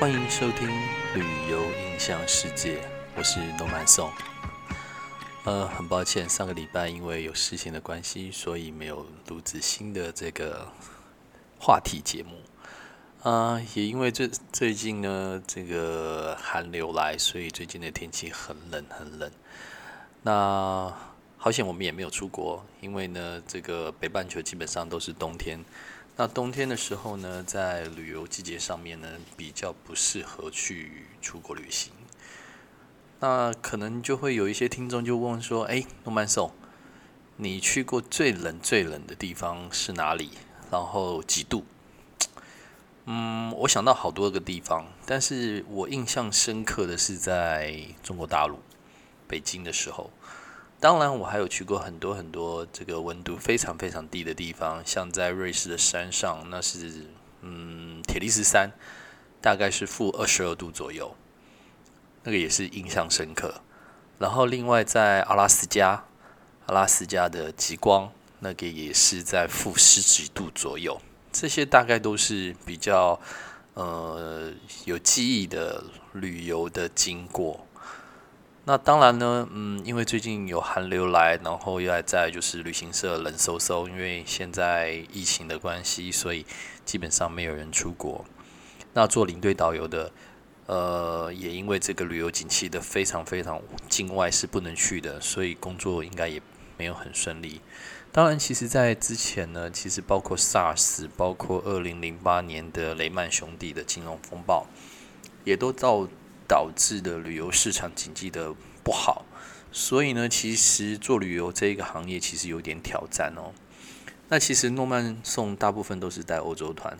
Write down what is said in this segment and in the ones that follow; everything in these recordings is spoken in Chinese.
欢迎收听《旅游印象世界》，我是诺曼宋。呃，很抱歉，上个礼拜因为有事情的关系，所以没有录制新的这个话题节目。啊，也因为最最近呢，这个寒流来，所以最近的天气很冷很冷。那好险我们也没有出国，因为呢，这个北半球基本上都是冬天。那冬天的时候呢，在旅游季节上面呢，比较不适合去出国旅行。那可能就会有一些听众就问说：“哎，诺曼颂，你去过最冷最冷的地方是哪里？然后几度？”嗯，我想到好多个地方，但是我印象深刻的是在中国大陆北京的时候。当然，我还有去过很多很多这个温度非常非常低的地方，像在瑞士的山上，那是嗯铁力士山，大概是负二十二度左右，那个也是印象深刻。然后另外在阿拉斯加，阿拉斯加的极光，那个也是在负十几度左右。这些大概都是比较呃有记忆的旅游的经过。那当然呢，嗯，因为最近有寒流来，然后又还在就是旅行社冷飕飕，因为现在疫情的关系，所以基本上没有人出国。那做领队导游的，呃，也因为这个旅游景气的非常非常境外是不能去的，所以工作应该也没有很顺利。当然，其实，在之前呢，其实包括 SARS，包括二零零八年的雷曼兄弟的金融风暴，也都导导致的旅游市场经济的不好。所以呢，其实做旅游这一个行业其实有点挑战哦。那其实诺曼送大部分都是带欧洲团，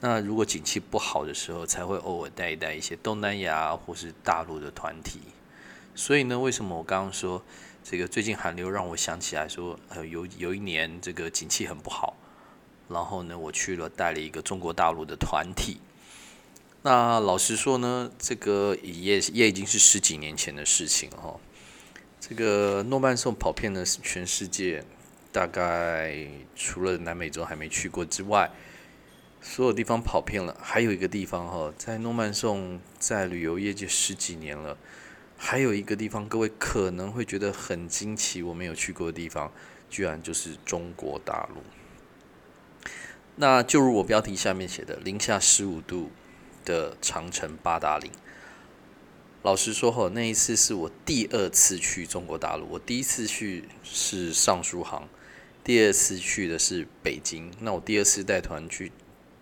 那如果景气不好的时候，才会偶尔带一带一些东南亚或是大陆的团体。所以呢，为什么我刚刚说？这个最近寒流让我想起来说，呃，有有一年这个景气很不好，然后呢，我去了带了一个中国大陆的团体。那老实说呢，这个也也已经是十几年前的事情哈。这个诺曼颂跑遍了全世界，大概除了南美洲还没去过之外，所有地方跑遍了。还有一个地方哈，在诺曼颂在旅游业界十几年了。还有一个地方，各位可能会觉得很惊奇，我没有去过的地方，居然就是中国大陆。那就如我标题下面写的，零下十五度的长城八达岭。老实说吼，那一次是我第二次去中国大陆，我第一次去是上书航，第二次去的是北京。那我第二次带团去，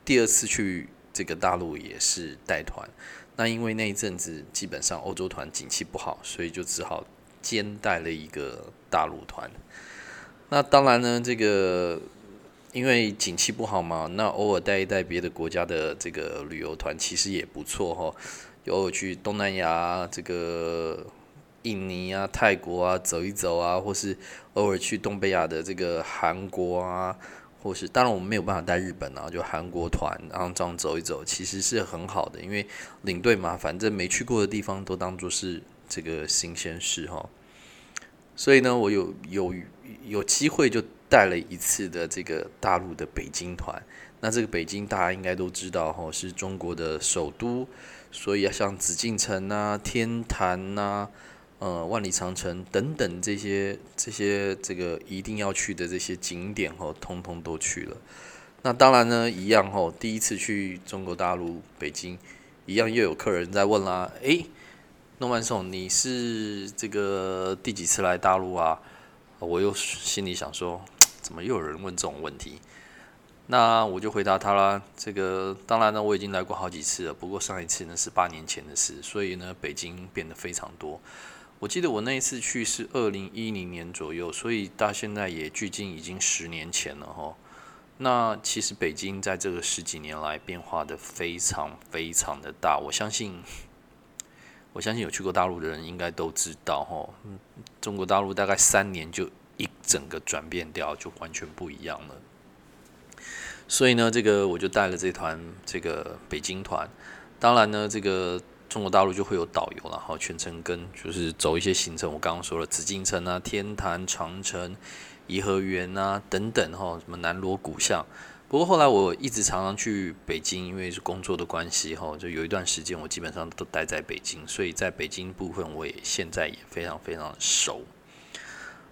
第二次去这个大陆也是带团。那因为那一阵子基本上欧洲团景气不好，所以就只好兼带了一个大陆团。那当然呢，这个因为景气不好嘛，那偶尔带一带别的国家的这个旅游团，其实也不错哈。偶尔去东南亚、这个印尼啊、泰国啊走一走啊，或是偶尔去东北亚的这个韩国啊。或是当然我们没有办法带日本啊，就韩国团，然后这样走一走，其实是很好的，因为领队嘛，反正没去过的地方都当做是这个新鲜事哈。所以呢，我有有有机会就带了一次的这个大陆的北京团。那这个北京大家应该都知道哈，是中国的首都，所以啊，像紫禁城啊、天坛呐。呃，万里长城等等这些这些这个一定要去的这些景点哦，通通都去了。那当然呢，一样哦，第一次去中国大陆北京，一样又有客人在问啦。诶，诺曼颂，你是这个第几次来大陆啊？我又心里想说，怎么又有人问这种问题？那我就回答他啦。这个当然呢，我已经来过好几次了，不过上一次呢是八年前的事，所以呢，北京变得非常多。我记得我那一次去是二零一零年左右，所以到现在也距今已经十年前了哈。那其实北京在这个十几年来变化的非常非常的大，我相信，我相信有去过大陆的人应该都知道哈。中国大陆大概三年就一整个转变掉，就完全不一样了。所以呢，这个我就带了这团这个北京团，当然呢，这个。中国大陆就会有导游然后全程跟就是走一些行程。我刚刚说了紫禁城啊、天坛、长城、颐和园啊等等哈，什么南锣鼓巷，不过后来我一直常常去北京，因为是工作的关系哈，就有一段时间我基本上都待在北京，所以在北京部分我也现在也非常非常熟。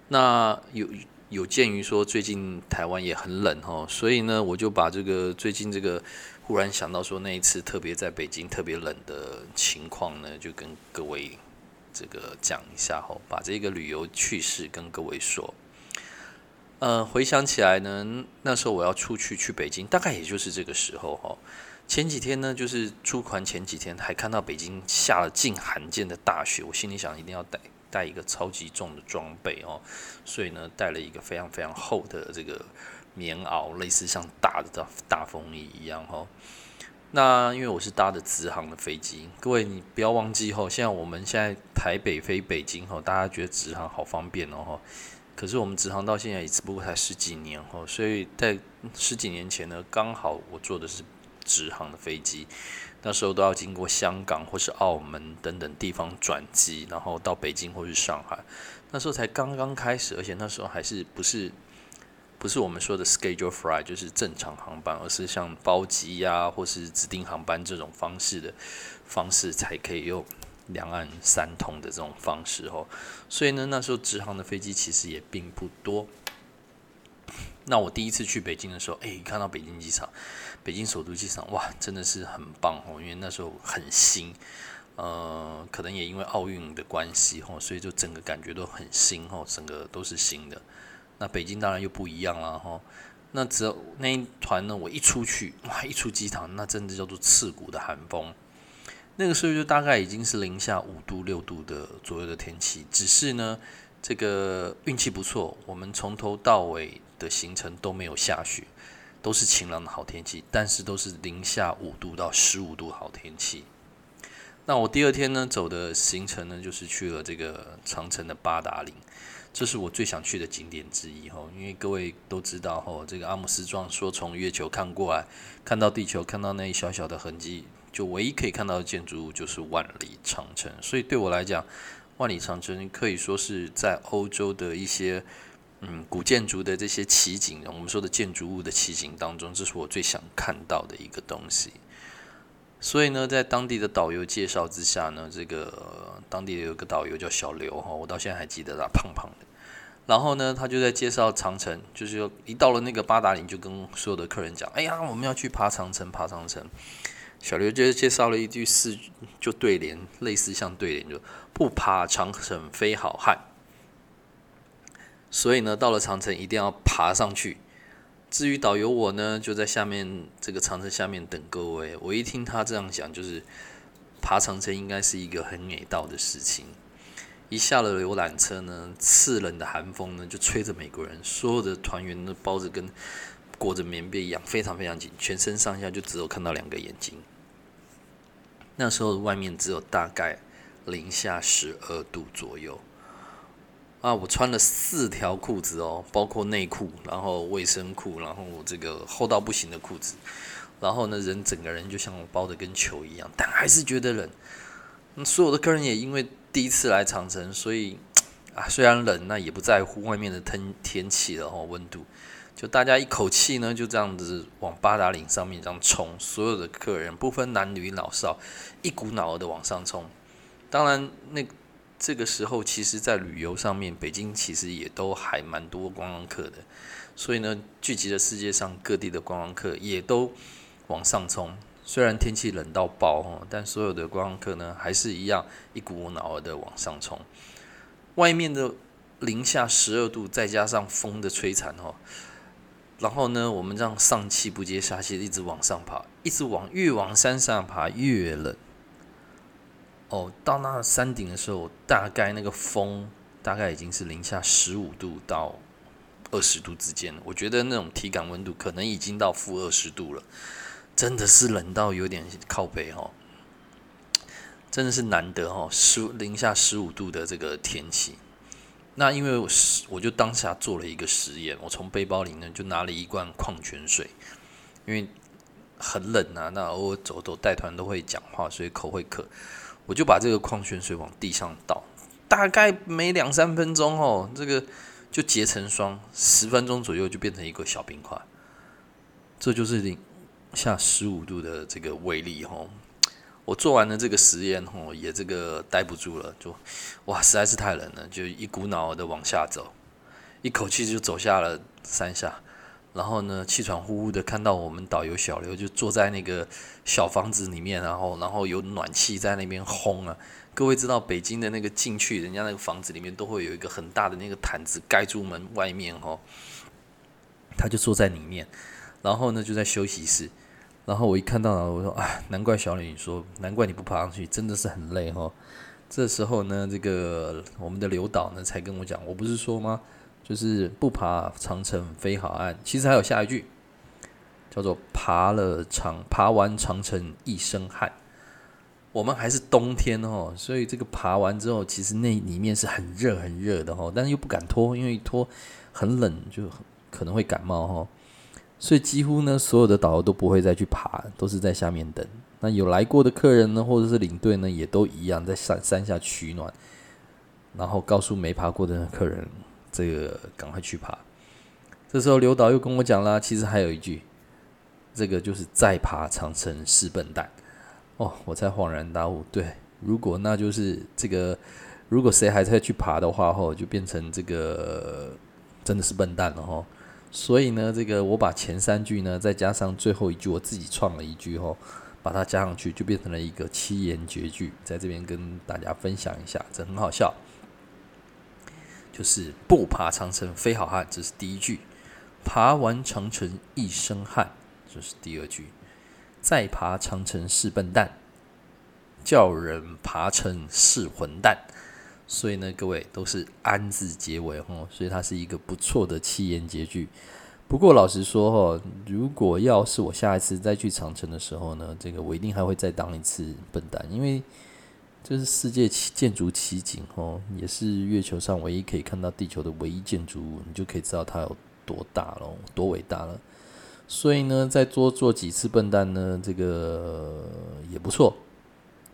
那有有鉴于说最近台湾也很冷哈，所以呢我就把这个最近这个忽然想到说那一次特别在北京特别冷的情况呢，就跟各位这个讲一下哈，把这个旅游趣事跟各位说。呃，回想起来呢，那时候我要出去去北京，大概也就是这个时候哈。前几天呢，就是出团前几天，还看到北京下了近罕见的大雪，我心里想一定要带带一个超级重的装备哦，所以呢，带了一个非常非常厚的这个棉袄，类似像大的大大风衣一样哈。那因为我是搭的直航的飞机，各位你不要忘记哈，现在我们现在台北飞北京哈，大家觉得直航好方便哦哈。可是我们直航到现在也只不过才十几年哈，所以在十几年前呢，刚好我坐的是直航的飞机，那时候都要经过香港或是澳门等等地方转机，然后到北京或是上海，那时候才刚刚开始，而且那时候还是不是不是我们说的 schedule flight，就是正常航班，而是像包机呀或是指定航班这种方式的方式才可以用。两岸三通的这种方式哦，所以呢，那时候直航的飞机其实也并不多。那我第一次去北京的时候，哎，看到北京机场，北京首都机场，哇，真的是很棒哦，因为那时候很新，呃，可能也因为奥运的关系哦，所以就整个感觉都很新哦，整个都是新的。那北京当然又不一样了哈。那只有那一团呢，我一出去，哇，一出机场，那真的叫做刺骨的寒风。那个时候就大概已经是零下五度六度的左右的天气，只是呢，这个运气不错，我们从头到尾的行程都没有下雪，都是晴朗的好天气，但是都是零下五度到十五度好天气。那我第二天呢走的行程呢，就是去了这个长城的八达岭，这是我最想去的景点之一哈，因为各位都知道哈，这个阿姆斯壮说从月球看过来，看到地球，看到那一小小的痕迹。就唯一可以看到的建筑物就是万里长城，所以对我来讲，万里长城可以说是在欧洲的一些嗯古建筑的这些奇景，我们说的建筑物的奇景当中，这是我最想看到的一个东西。所以呢，在当地的导游介绍之下呢，这个当地有个导游叫小刘哈，我到现在还记得他，胖胖的。然后呢，他就在介绍长城，就是一到了那个八达岭，就跟所有的客人讲：“哎呀，我们要去爬长城，爬长城。”小刘就介绍了一句四就对联，类似像对联，就不爬长城非好汉。所以呢，到了长城一定要爬上去。至于导游我呢，就在下面这个长城下面等各位。我一听他这样讲，就是爬长城应该是一个很美道的事情。一下了游览车呢，刺冷的寒风呢就吹着美国人，所有的团员都包着跟裹着棉被一样，非常非常紧，全身上下就只有看到两个眼睛。那时候外面只有大概零下十二度左右啊！我穿了四条裤子哦，包括内裤，然后卫生裤，然后这个厚到不行的裤子，然后呢，人整个人就像包的跟球一样，但还是觉得冷。那所有的客人也因为第一次来长城，所以啊，虽然冷，那也不在乎外面的天天气了哦，温度。就大家一口气呢，就这样子往八达岭上面这样冲，所有的客人不分男女老少，一股脑儿的往上冲。当然，那这个时候，其实在旅游上面，北京其实也都还蛮多观光客的，所以呢，聚集了世界上各地的观光客也都往上冲。虽然天气冷到爆哦，但所有的观光客呢，还是一样一股脑儿的往上冲。外面的零下十二度，再加上风的摧残哦。然后呢，我们这样上气不接下气一直往上爬，一直往越往山上爬越冷。哦，到那山顶的时候，大概那个风大概已经是零下十五度到二十度之间。我觉得那种体感温度可能已经到负二十度了，真的是冷到有点靠背哦。真的是难得哦，十零下十五度的这个天气。那因为我是我就当下做了一个实验，我从背包里呢就拿了一罐矿泉水，因为很冷啊，那偶尔走走带团都会讲话，所以口会渴，我就把这个矿泉水往地上倒，大概没两三分钟哦，这个就结成霜，十分钟左右就变成一个小冰块，这就是零下十五度的这个威力哦。我做完了这个实验吼，也这个待不住了，就哇实在是太冷了，就一股脑的往下走，一口气就走下了山下。然后呢，气喘呼呼的看到我们导游小刘就坐在那个小房子里面，然后然后有暖气在那边烘啊。各位知道北京的那个进去，人家那个房子里面都会有一个很大的那个毯子盖住门外面哈。他就坐在里面，然后呢就在休息室。然后我一看到，我说啊，难怪小李说，难怪你不爬上去，真的是很累哈。这时候呢，这个我们的刘导呢才跟我讲，我不是说吗？就是不爬长城非好汉。其实还有下一句，叫做爬了长爬完长城一身汗。我们还是冬天哦，所以这个爬完之后，其实那里面是很热很热的哦，但是又不敢脱，因为一脱很冷，就可能会感冒哦。所以几乎呢，所有的导游都不会再去爬，都是在下面等。那有来过的客人呢，或者是领队呢，也都一样在山山下取暖，然后告诉没爬过的客人，这个赶快去爬。这时候刘导又跟我讲啦，其实还有一句，这个就是再爬长城是笨蛋。哦，我才恍然大悟，对，如果那就是这个，如果谁还在去爬的话，吼，就变成这个真的是笨蛋了，吼。所以呢，这个我把前三句呢，再加上最后一句，我自己创了一句吼，把它加上去，就变成了一个七言绝句，在这边跟大家分享一下，这很好笑。就是不爬长城非好汉，这是第一句；爬完长城一身汗，这是第二句；再爬长城是笨蛋，叫人爬成是混蛋。所以呢，各位都是“安”字结尾哦，所以它是一个不错的七言绝句。不过老实说哈，如果要是我下一次再去长城的时候呢，这个我一定还会再当一次笨蛋，因为这是世界奇建筑奇景哦，也是月球上唯一可以看到地球的唯一建筑物，你就可以知道它有多大了，多伟大了。所以呢，再多做几次笨蛋呢，这个也不错。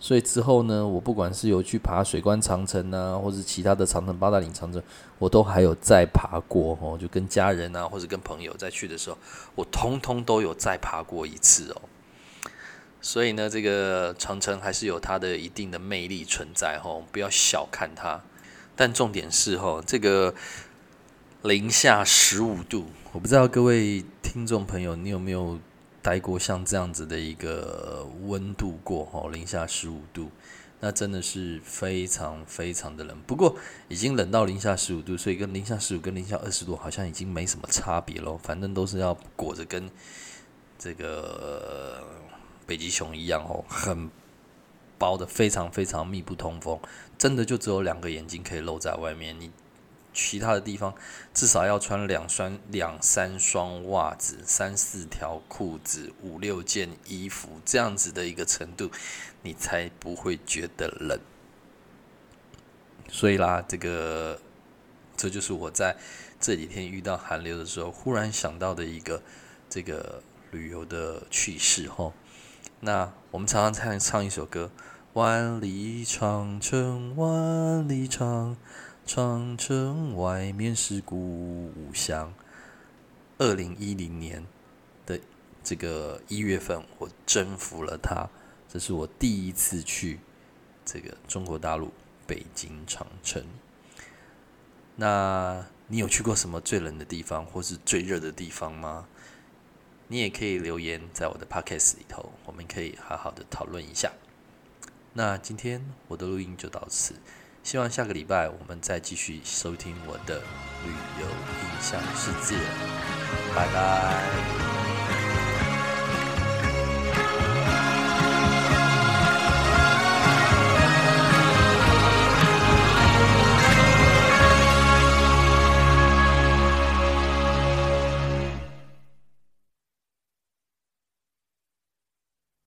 所以之后呢，我不管是有去爬水关长城啊，或者其他的长城八达岭长城，我都还有再爬过哦。就跟家人啊，或者跟朋友再去的时候，我通通都有再爬过一次哦。所以呢，这个长城还是有它的一定的魅力存在哦，不要小看它。但重点是哦，这个零下十五度，我不知道各位听众朋友，你有没有？待过像这样子的一个温度过吼，零下十五度，那真的是非常非常的冷。不过已经冷到零下十五度，所以跟零下十五跟零下二十度好像已经没什么差别喽。反正都是要裹着跟这个北极熊一样哦，很包的，非常非常密不通风，真的就只有两个眼睛可以露在外面。你。其他的地方至少要穿两双、两三双袜子、三四条裤子、五六件衣服，这样子的一个程度，你才不会觉得冷。所以啦，这个这就是我在这几天遇到寒流的时候，忽然想到的一个这个旅游的趣事吼。那我们常常唱唱一首歌：万里长城万里长。长城外面是故乡。二零一零年的这个一月份，我征服了它。这是我第一次去这个中国大陆北京长城。那你有去过什么最冷的地方，或是最热的地方吗？你也可以留言在我的 podcast 里头，我们可以好好的讨论一下。那今天我的录音就到此。希望下个礼拜我们再继续收听我的旅游印象世界，拜拜。